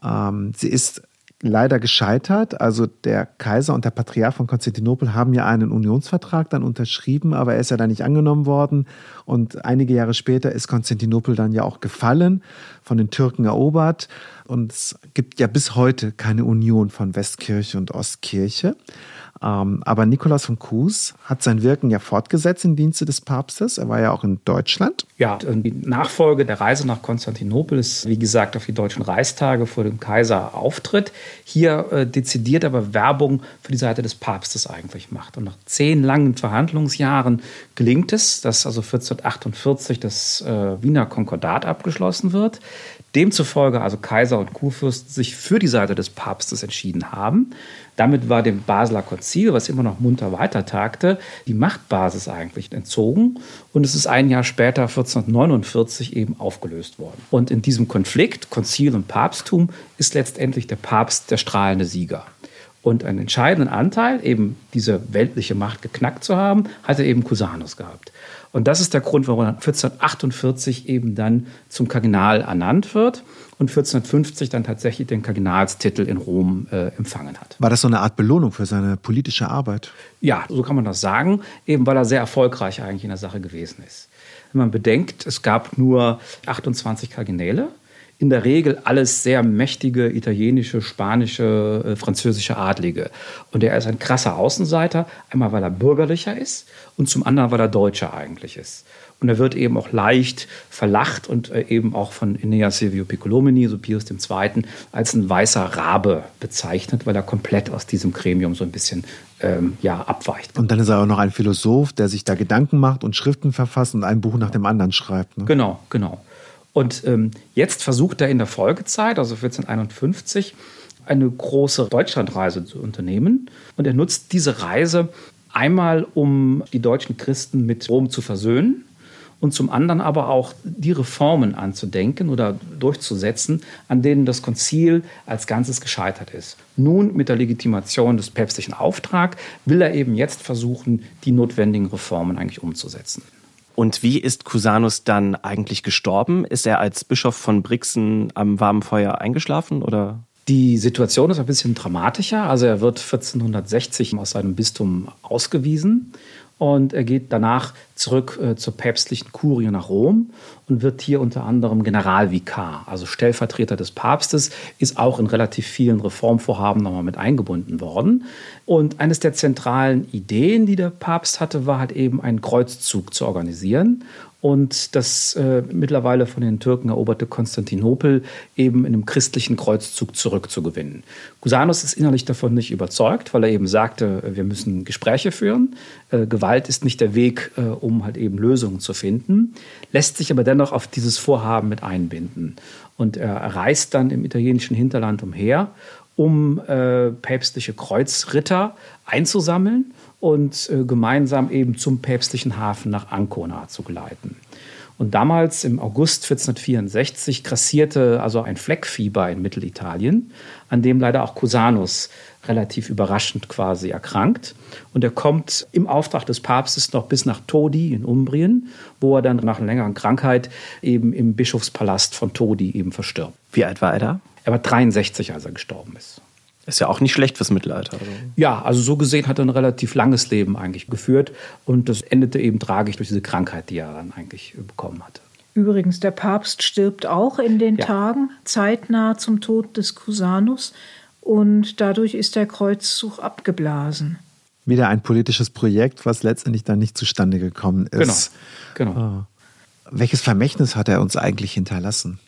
Ähm, sie ist leider gescheitert. Also der Kaiser und der Patriarch von Konstantinopel haben ja einen Unionsvertrag dann unterschrieben, aber er ist ja dann nicht angenommen worden. Und einige Jahre später ist Konstantinopel dann ja auch gefallen, von den Türken erobert. Und es gibt ja bis heute keine Union von Westkirche und Ostkirche. Ähm, aber Nikolaus von Kues hat sein Wirken ja fortgesetzt im Dienste des Papstes. Er war ja auch in Deutschland. Ja, die Nachfolge der Reise nach Konstantinopel ist, wie gesagt, auf die deutschen Reichstage vor dem Kaiser auftritt. Hier äh, dezidiert aber Werbung für die Seite des Papstes eigentlich macht. Und nach zehn langen Verhandlungsjahren gelingt es, dass also 1448 das äh, Wiener Konkordat abgeschlossen wird. Demzufolge also Kaiser und Kurfürst sich für die Seite des Papstes entschieden haben. Damit war dem Basler Konzil, was immer noch munter weitertagte, die Machtbasis eigentlich entzogen. Und es ist ein Jahr später, 1449, eben aufgelöst worden. Und in diesem Konflikt, Konzil und Papsttum, ist letztendlich der Papst der strahlende Sieger. Und einen entscheidenden Anteil, eben diese weltliche Macht geknackt zu haben, hatte eben Cusanus gehabt. Und das ist der Grund, warum er 1448 eben dann zum Kardinal ernannt wird und 1450 dann tatsächlich den Kardinalstitel in Rom äh, empfangen hat. War das so eine Art Belohnung für seine politische Arbeit? Ja, so kann man das sagen, eben weil er sehr erfolgreich eigentlich in der Sache gewesen ist. Wenn man bedenkt, es gab nur 28 Kardinäle, in der Regel alles sehr mächtige italienische, spanische, äh, französische Adlige. Und er ist ein krasser Außenseiter, einmal weil er bürgerlicher ist und zum anderen weil er Deutscher eigentlich ist. Und er wird eben auch leicht verlacht und äh, eben auch von Aeneas Silvio Piccolomini, so Pius II., als ein weißer Rabe bezeichnet, weil er komplett aus diesem Gremium so ein bisschen ähm, ja, abweicht. Und dann ist er auch noch ein Philosoph, der sich da Gedanken macht und Schriften verfasst und ein Buch nach dem anderen schreibt. Ne? Genau, genau. Und ähm, jetzt versucht er in der Folgezeit, also 1451, eine große Deutschlandreise zu unternehmen. Und er nutzt diese Reise einmal, um die deutschen Christen mit Rom zu versöhnen und zum anderen aber auch die Reformen anzudenken oder durchzusetzen, an denen das Konzil als Ganzes gescheitert ist. Nun mit der Legitimation des päpstlichen Auftrags will er eben jetzt versuchen, die notwendigen Reformen eigentlich umzusetzen. Und wie ist Cusanus dann eigentlich gestorben? Ist er als Bischof von Brixen am warmen Feuer eingeschlafen oder? Die Situation ist ein bisschen dramatischer. Also er wird 1460 aus seinem Bistum ausgewiesen und er geht danach zurück äh, zur päpstlichen Kurie nach Rom und wird hier unter anderem Generalvikar, also Stellvertreter des Papstes, ist auch in relativ vielen Reformvorhaben nochmal mit eingebunden worden. Und eines der zentralen Ideen, die der Papst hatte, war halt eben einen Kreuzzug zu organisieren und das äh, mittlerweile von den Türken eroberte Konstantinopel eben in einem christlichen Kreuzzug zurückzugewinnen. Cusanus ist innerlich davon nicht überzeugt, weil er eben sagte, wir müssen Gespräche führen. Äh, Gewalt ist nicht der Weg, äh, um halt eben Lösungen zu finden, lässt sich aber dennoch auf dieses Vorhaben mit einbinden. Und er reist dann im italienischen Hinterland umher, um äh, päpstliche Kreuzritter einzusammeln und äh, gemeinsam eben zum päpstlichen Hafen nach Ancona zu geleiten. Und damals, im August 1464, grassierte also ein Fleckfieber in Mittelitalien, an dem leider auch Cusanus relativ überraschend quasi erkrankt. Und er kommt im Auftrag des Papstes noch bis nach Todi in Umbrien, wo er dann nach einer längeren Krankheit eben im Bischofspalast von Todi eben verstirbt. Wie alt war er da? Er war 63, als er gestorben ist. Ist ja auch nicht schlecht fürs Mittelalter. Also. Ja, also so gesehen hat er ein relativ langes Leben eigentlich geführt und das endete eben tragisch durch diese Krankheit, die er dann eigentlich bekommen hatte. Übrigens, der Papst stirbt auch in den ja. Tagen zeitnah zum Tod des Cusanus und dadurch ist der Kreuzzug abgeblasen. Wieder ein politisches Projekt, was letztendlich dann nicht zustande gekommen ist. Genau. genau. Oh. Welches Vermächtnis hat er uns eigentlich hinterlassen?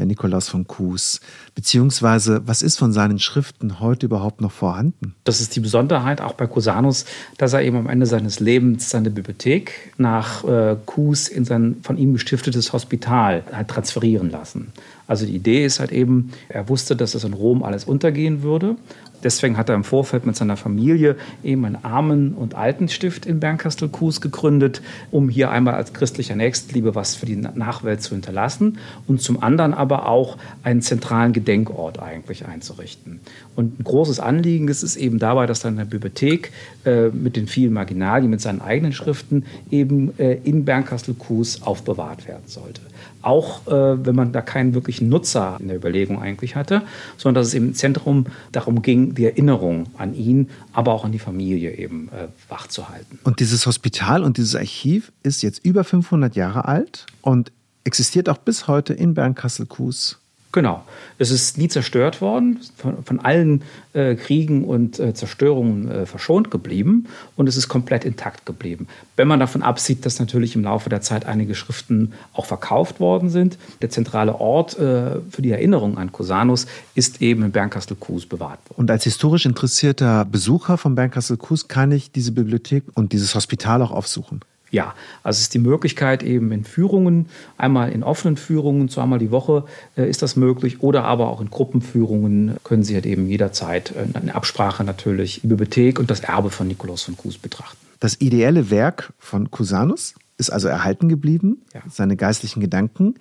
der Nikolaus von Kues? Beziehungsweise, was ist von seinen Schriften heute überhaupt noch vorhanden? Das ist die Besonderheit auch bei Cusanus, dass er eben am Ende seines Lebens seine Bibliothek nach äh, Kues in sein von ihm gestiftetes Hospital hat transferieren lassen. Also die Idee ist halt eben, er wusste, dass es in Rom alles untergehen würde Deswegen hat er im Vorfeld mit seiner Familie eben einen Armen- und Altenstift in Bernkastel-Kues gegründet, um hier einmal als christlicher Nächstenliebe was für die Nachwelt zu hinterlassen und zum anderen aber auch einen zentralen Gedenkort eigentlich einzurichten. Und ein großes Anliegen ist es eben dabei, dass dann eine Bibliothek äh, mit den vielen Marginalien, mit seinen eigenen Schriften eben äh, in Bernkastel-Kues aufbewahrt werden sollte auch äh, wenn man da keinen wirklichen Nutzer in der Überlegung eigentlich hatte, sondern dass es im Zentrum darum ging, die Erinnerung an ihn, aber auch an die Familie eben äh, wachzuhalten. Und dieses Hospital und dieses Archiv ist jetzt über 500 Jahre alt und existiert auch bis heute in Bernkastel-Kues. Genau. Es ist nie zerstört worden, von, von allen äh, Kriegen und äh, Zerstörungen äh, verschont geblieben und es ist komplett intakt geblieben. Wenn man davon absieht, dass natürlich im Laufe der Zeit einige Schriften auch verkauft worden sind, der zentrale Ort äh, für die Erinnerung an Cusanus ist eben in Bernkastel-Kues bewahrt worden. Und als historisch interessierter Besucher von Bernkastel-Kues kann ich diese Bibliothek und dieses Hospital auch aufsuchen? Ja, also es ist die Möglichkeit eben in Führungen, einmal in offenen Führungen, zweimal die Woche äh, ist das möglich, oder aber auch in Gruppenführungen können Sie halt eben jederzeit äh, eine Absprache natürlich die Bibliothek und das Erbe von Nikolaus von Kues betrachten. Das ideelle Werk von Cusanus ist also erhalten geblieben, ja. seine geistlichen Gedanken.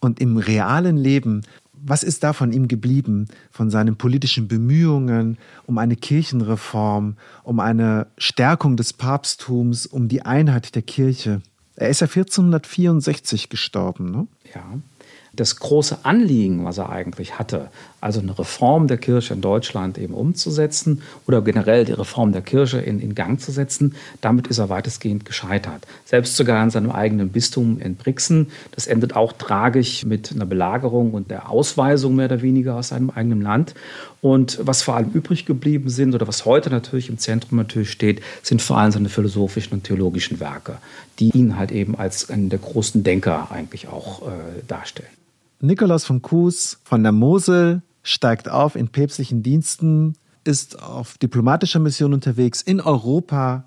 Und im realen Leben was ist da von ihm geblieben, von seinen politischen Bemühungen um eine Kirchenreform, um eine Stärkung des Papsttums, um die Einheit der Kirche? Er ist ja 1464 gestorben, ne? Ja das große Anliegen, was er eigentlich hatte, also eine Reform der Kirche in Deutschland eben umzusetzen oder generell die Reform der Kirche in, in Gang zu setzen, damit ist er weitestgehend gescheitert. Selbst sogar in seinem eigenen Bistum in Brixen. Das endet auch tragisch mit einer Belagerung und der Ausweisung mehr oder weniger aus seinem eigenen Land. Und was vor allem übrig geblieben sind oder was heute natürlich im Zentrum natürlich steht, sind vor allem seine philosophischen und theologischen Werke, die ihn halt eben als einen der großen Denker eigentlich auch äh, darstellen. Nikolaus von Kues von der Mosel steigt auf in päpstlichen Diensten, ist auf diplomatischer Mission unterwegs in Europa,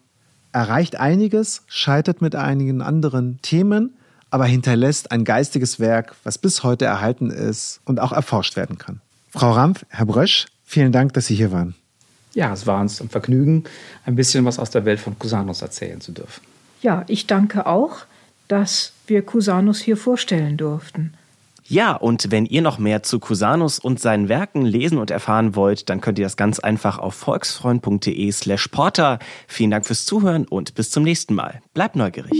erreicht einiges, scheitert mit einigen anderen Themen, aber hinterlässt ein geistiges Werk, was bis heute erhalten ist und auch erforscht werden kann. Frau Rampf, Herr Brösch, vielen Dank, dass Sie hier waren. Ja, es war uns ein Vergnügen, ein bisschen was aus der Welt von Cusanus erzählen zu dürfen. Ja, ich danke auch, dass wir Cusanus hier vorstellen durften. Ja, und wenn ihr noch mehr zu Cusanus und seinen Werken lesen und erfahren wollt, dann könnt ihr das ganz einfach auf volksfreund.de slash porter. Vielen Dank fürs Zuhören und bis zum nächsten Mal. Bleibt neugierig.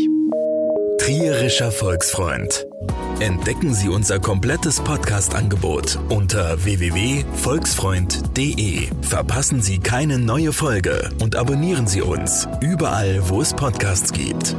Trierischer Volksfreund. Entdecken Sie unser komplettes Podcast-Angebot unter www.volksfreund.de. Verpassen Sie keine neue Folge und abonnieren Sie uns überall, wo es Podcasts gibt.